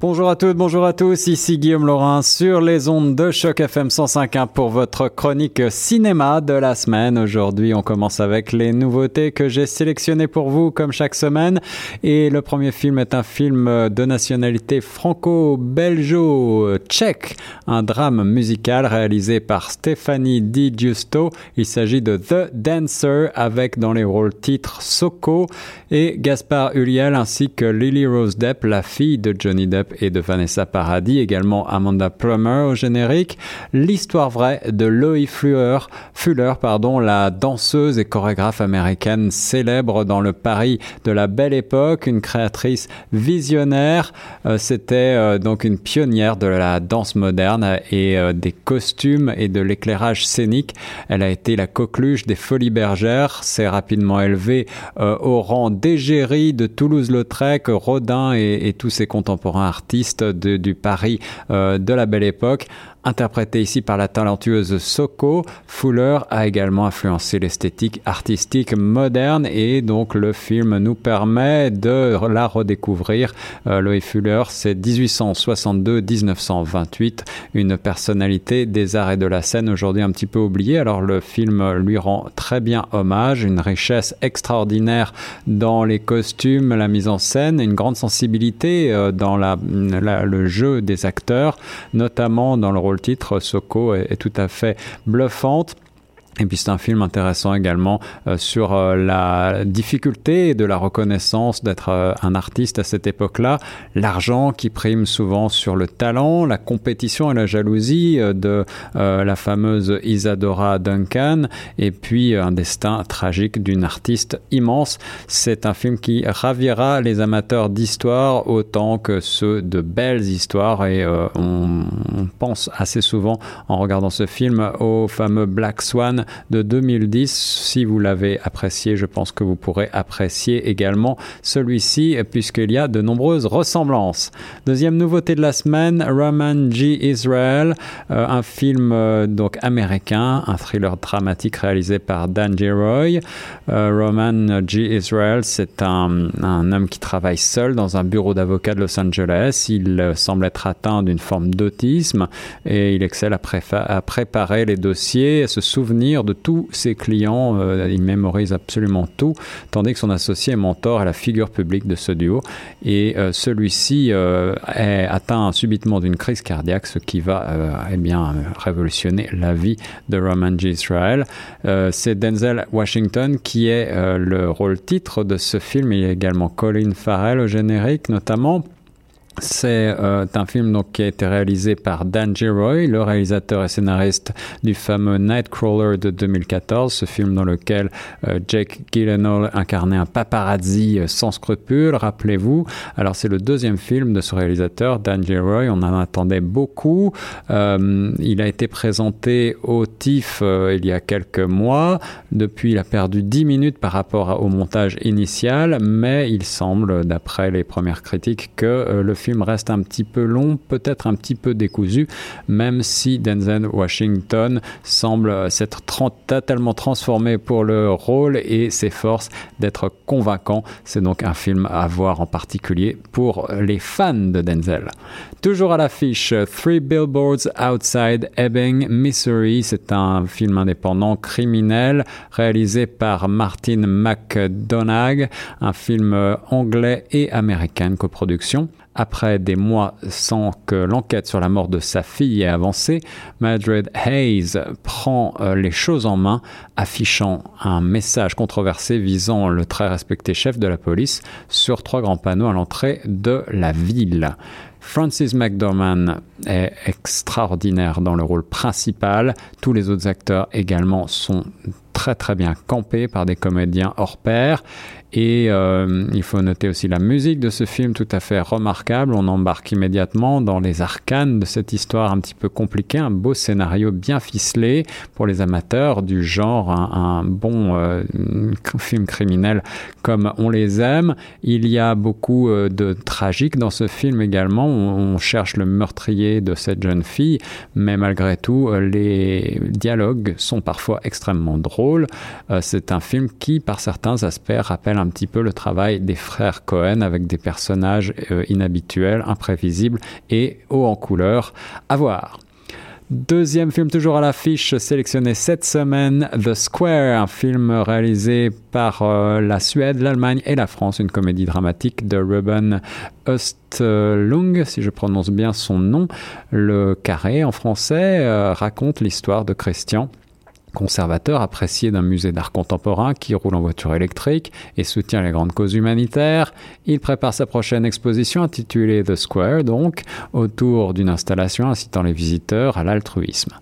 Bonjour à toutes, bonjour à tous, ici Guillaume Laurin sur les ondes de Choc FM 105.1 pour votre chronique cinéma de la semaine. Aujourd'hui, on commence avec les nouveautés que j'ai sélectionnées pour vous comme chaque semaine. Et le premier film est un film de nationalité franco-belgeo-tchèque, un drame musical réalisé par Stéphanie Di Giusto. Il s'agit de The Dancer avec dans les rôles titres Soko et Gaspard Ulliel ainsi que Lily Rose Depp, la fille de Johnny Depp et de Vanessa Paradis, également Amanda Plummer au générique. L'histoire vraie de Lois Fuller, Fuller pardon, la danseuse et chorégraphe américaine célèbre dans le Paris de la belle époque, une créatrice visionnaire. Euh, c'était euh, donc une pionnière de la danse moderne et euh, des costumes et de l'éclairage scénique. Elle a été la coqueluche des Folies Bergères, s'est rapidement élevée au rang d'égérie de Toulouse-Lautrec, Rodin et, et tous ses contemporains artiste du Paris euh, de la belle époque interprété ici par la talentueuse Soko, Fuller a également influencé l'esthétique artistique moderne et donc le film nous permet de la redécouvrir. Euh, Fuller, c'est 1862-1928, une personnalité des arts et de la scène aujourd'hui un petit peu oubliée. Alors le film lui rend très bien hommage, une richesse extraordinaire dans les costumes, la mise en scène, une grande sensibilité euh, dans le jeu des acteurs, notamment dans le le titre, Soko est, tout à fait bluffante. Et puis c'est un film intéressant également euh, sur euh, la difficulté de la reconnaissance d'être euh, un artiste à cette époque-là, l'argent qui prime souvent sur le talent, la compétition et la jalousie de la fameuse Isadora Duncan, et puis un destin tragique d'une artiste immense. C'est un film qui ravira les amateurs d'histoire autant que ceux de belles histoires, et on, on pense assez souvent en regardant ce film au fameux Black Swan de 2010. Si vous l'avez apprécié, je pense que vous pourrez apprécier également celui-ci puisqu'il y a de nombreuses ressemblances. Deuxième nouveauté de la semaine, Roman G. Israel, euh, un film euh, donc américain, un thriller dramatique réalisé par Dan Roy. Euh, Roman G. Israel, c'est un, un, homme qui travaille seul dans un bureau d'avocat de Los Angeles. Il semble être atteint d'une forme d'autisme et il excelle à, à préparer les dossiers, à se souvenir de tous ses clients, euh, il mémorise absolument tout, tandis que son associé et mentor est la figure publique de ce duo. Et euh, celui-ci euh, est atteint subitement d'une crise cardiaque, ce qui va eh bien, révolutionner la vie de Roman G. Israel. C'est Denzel Washington qui est le rôle titre de ce film. Il y a également Colin Farrell au générique, notamment. C'est euh, un film donc, qui a été réalisé par Dan Roy, le réalisateur et scénariste du fameux Nightcrawler de 2014, ce film dans lequel euh, Jake Gyllenhaal incarnait un paparazzi euh, sans scrupules, rappelez-vous. Alors c'est le deuxième film de ce réalisateur, Dan Roy, on en attendait beaucoup. il a été présenté au TIFF il y a quelques mois. Depuis, il a perdu 10 minutes par rapport au montage initial, mais il semble, d'après les premières critiques, que le film film reste un petit peu long, peut-être un petit peu décousu, même si Denzel Washington semble s'être totalement transformé pour le rôle et s'efforce d'être convaincant. C'est donc un film à voir en particulier pour les fans de Denzel. Toujours à l'affiche, Three Billboards Outside Ebbing, Missouri. C'est un film indépendant criminel réalisé par Martin McDonagh, un film anglais et américain coproduction. Après des mois sans que l'enquête sur la mort de sa fille ait avancé, Madrid Hayes prend euh, les choses en main, affichant un message controversé visant le très respecté chef de la police sur trois grands panneaux à l'entrée de la ville. Francis McDormand est extraordinaire dans le rôle principal. Tous les autres acteurs également sont très très bien campés par des comédiens hors pair. Et euh, il faut noter aussi la musique de ce film tout à fait remarquable. On embarque immédiatement dans les arcanes de cette histoire un petit peu compliquée, un beau scénario bien ficelé pour les amateurs du genre, un, bon euh, film criminel comme on les aime. Il y a beaucoup euh, de tragique dans ce film également. On, on, cherche le meurtrier de cette jeune fille, mais malgré tout, les dialogues sont parfois extrêmement drôles. C'est un film qui, par certains aspects, rappelle un petit peu le travail des frères Cohen avec des personnages inhabituels, imprévisibles et hauts en couleur. À voir. Deuxième film toujours à l'affiche sélectionné cette semaine, The Square, un film réalisé par euh, la Suède, l'Allemagne et la France, une comédie dramatique de Ruben Östlung, si je prononce bien son nom. Le carré en français euh, raconte l'histoire de Christian conservateur apprécié d'un musée d'art contemporain qui roule en voiture électrique et soutient les grandes causes humanitaires. Il prépare sa prochaine exposition intitulée The Square, donc, autour d'une installation incitant les visiteurs à l'altruisme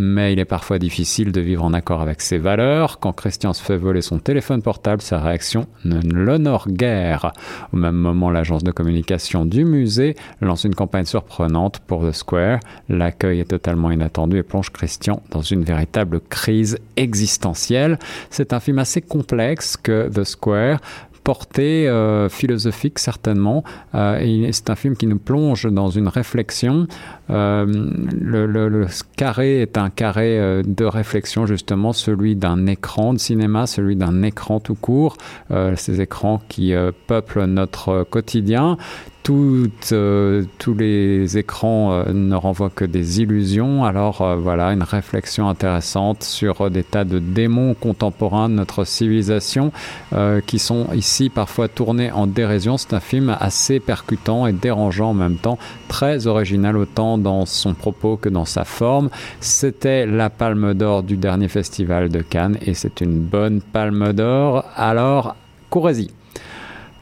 mais il est parfois difficile de vivre en accord avec ses valeurs. Quand Christian se fait voler son téléphone portable, sa réaction ne l'honore guère. Au même moment, l'agence de communication du musée lance une campagne surprenante pour The Square. L'accueil est totalement inattendu et plonge Christian dans une véritable crise existentielle. C'est un film assez complexe que The Square, portée euh, philosophique certainement. Euh, c'est un film qui nous plonge dans une réflexion. Euh, le, carré est un carré de réflexion justement, celui d'un écran de cinéma, celui d'un écran tout court, ces écrans qui peuplent notre quotidien. Euh, tous les écrans euh, ne renvoient que des illusions. Alors euh, voilà, une réflexion intéressante sur des tas de démons contemporains de notre civilisation qui sont ici parfois tournés en dérision. C'est un film assez percutant et dérangeant en même temps, très original autant dans son propos que dans sa forme. C'était la palme d'or du dernier festival de Cannes et c'est une bonne palme d'or. Alors, courez-y.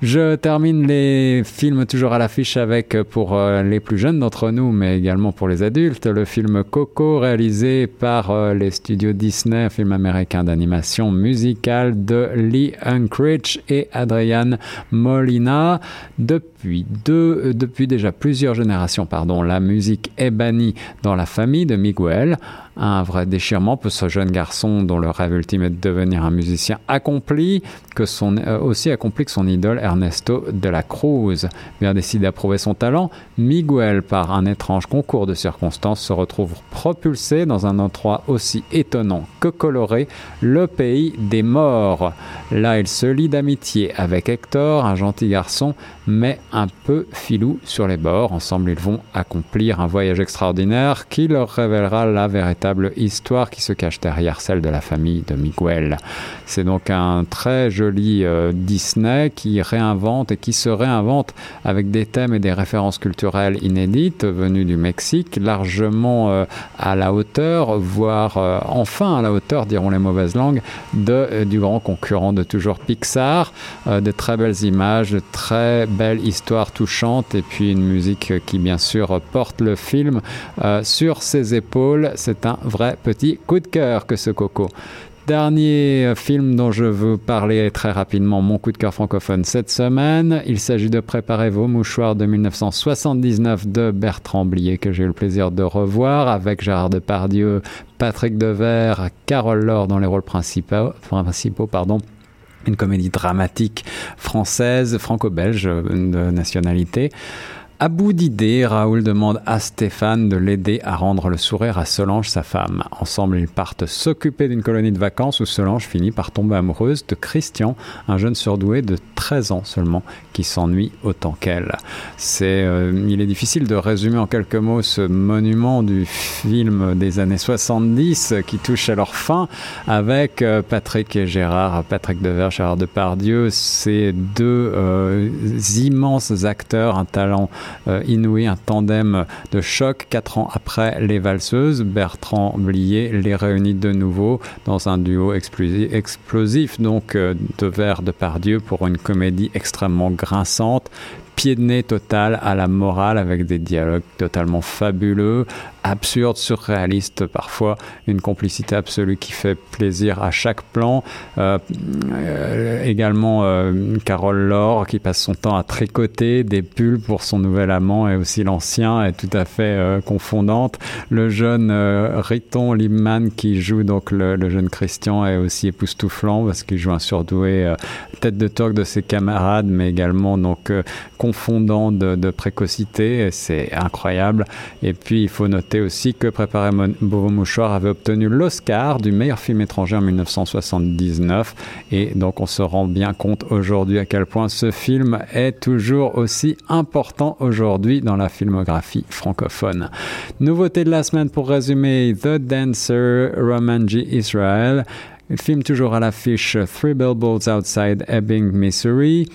Je termine les films toujours à l'affiche avec, euh, pour euh, les plus jeunes d'entre nous, mais également pour les adultes, le film Coco réalisé par euh, les studios Disney, un film américain d'animation musicale de Lee Unkrich et Adrian Molina. Depuis, deux, depuis déjà plusieurs générations, pardon, la musique est bannie dans la famille de Miguel un vrai déchirement pour ce jeune garçon dont le rêve ultime est de devenir un musicien accompli, que son, euh, aussi accompli que son idole Ernesto de la Cruz. Bien décidé à prouver son talent, Miguel, par un étrange concours de circonstances, se retrouve propulsé dans un endroit aussi étonnant que coloré, le pays des morts. Là, il se lie d'amitié avec Hector, un gentil garçon, mais un peu filou sur les bords. Ensemble, ils vont accomplir un voyage extraordinaire qui leur révélera la véritable histoire qui se cache derrière celle de la famille de Miguel. C'est donc un très joli euh, Disney qui réinvente et qui se réinvente avec des thèmes et des références culturelles inédites venues du Mexique, largement euh, à la hauteur, voire euh, enfin à la hauteur, diront les mauvaises langues, de, du grand concurrent de toujours Pixar. de très belles images, de très belles histoires touchantes et puis une musique qui bien sûr porte le film sur ses épaules. C'est un vrai petit coup de cœur que ce coco. Dernier film dont je veux parler très rapidement, mon coup de cœur francophone cette semaine. Il s'agit de Préparer vos mouchoirs de 1979 de Bertrand Blier que j'ai eu le plaisir de revoir avec Gérard Depardieu, Patrick Devers, Carole Laure dans les rôles principaux. principaux pardon une comédie dramatique française, franco-belge de nationalité. À bout d'idées, Raoul demande à Stéphane de l'aider à rendre le sourire à Solange, sa femme. Ensemble, ils partent s'occuper d'une colonie de vacances où Solange finit par tomber amoureuse de Christian, un jeune surdoué de 13 ans seulement, qui s'ennuie autant qu'elle. C'est, euh, il est difficile de résumer en quelques mots ce monument du film des années 70 qui touche à leur fin avec euh, Patrick et Gérard, Patrick Devers, Gérard Depardieu, ces deux euh, immenses acteurs, un talent inouï, un tandem de choc. Quatre ans après Les Valseuses, Bertrand Blier les réunit de nouveau dans un duo explosif, donc euh, de vers de Pardieu pour une comédie extrêmement grinçante, pied de nez total à la morale avec des dialogues totalement fabuleux, absurde, surréaliste parfois, une complicité absolue qui fait plaisir à chaque plan. Euh, euh, également euh, Carole Laure qui passe son temps à tricoter des pulls pour son nouvel amant et aussi l'ancien est tout à fait confondante. Le jeune Riton Limman qui joue donc le, jeune Christian est aussi époustouflant parce qu'il joue un surdoué tête de toque de ses camarades mais également donc confondant de, précocité, c'est incroyable. Et puis il faut noter aussi que Préparer vos mouchoirs avait obtenu l'Oscar du meilleur film étranger en 1979. Et donc on se rend bien compte aujourd'hui à quel point ce film est toujours aussi important aujourd'hui dans la filmographie francophone. Nouveauté de la semaine pour résumer The Dancer, Romanji Israel. Film toujours à l'affiche Three Billboards Outside Ebbing, Missouri.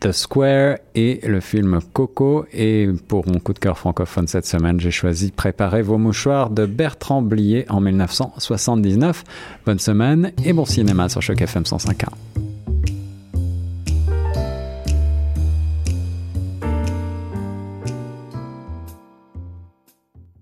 The Square et le film Coco. Et pour mon coup de cœur francophone cette semaine, j'ai choisi Préparer vos mouchoirs de Bertrand Blier en 1979. Bonne semaine et bon cinéma sur Choc FM 105.1.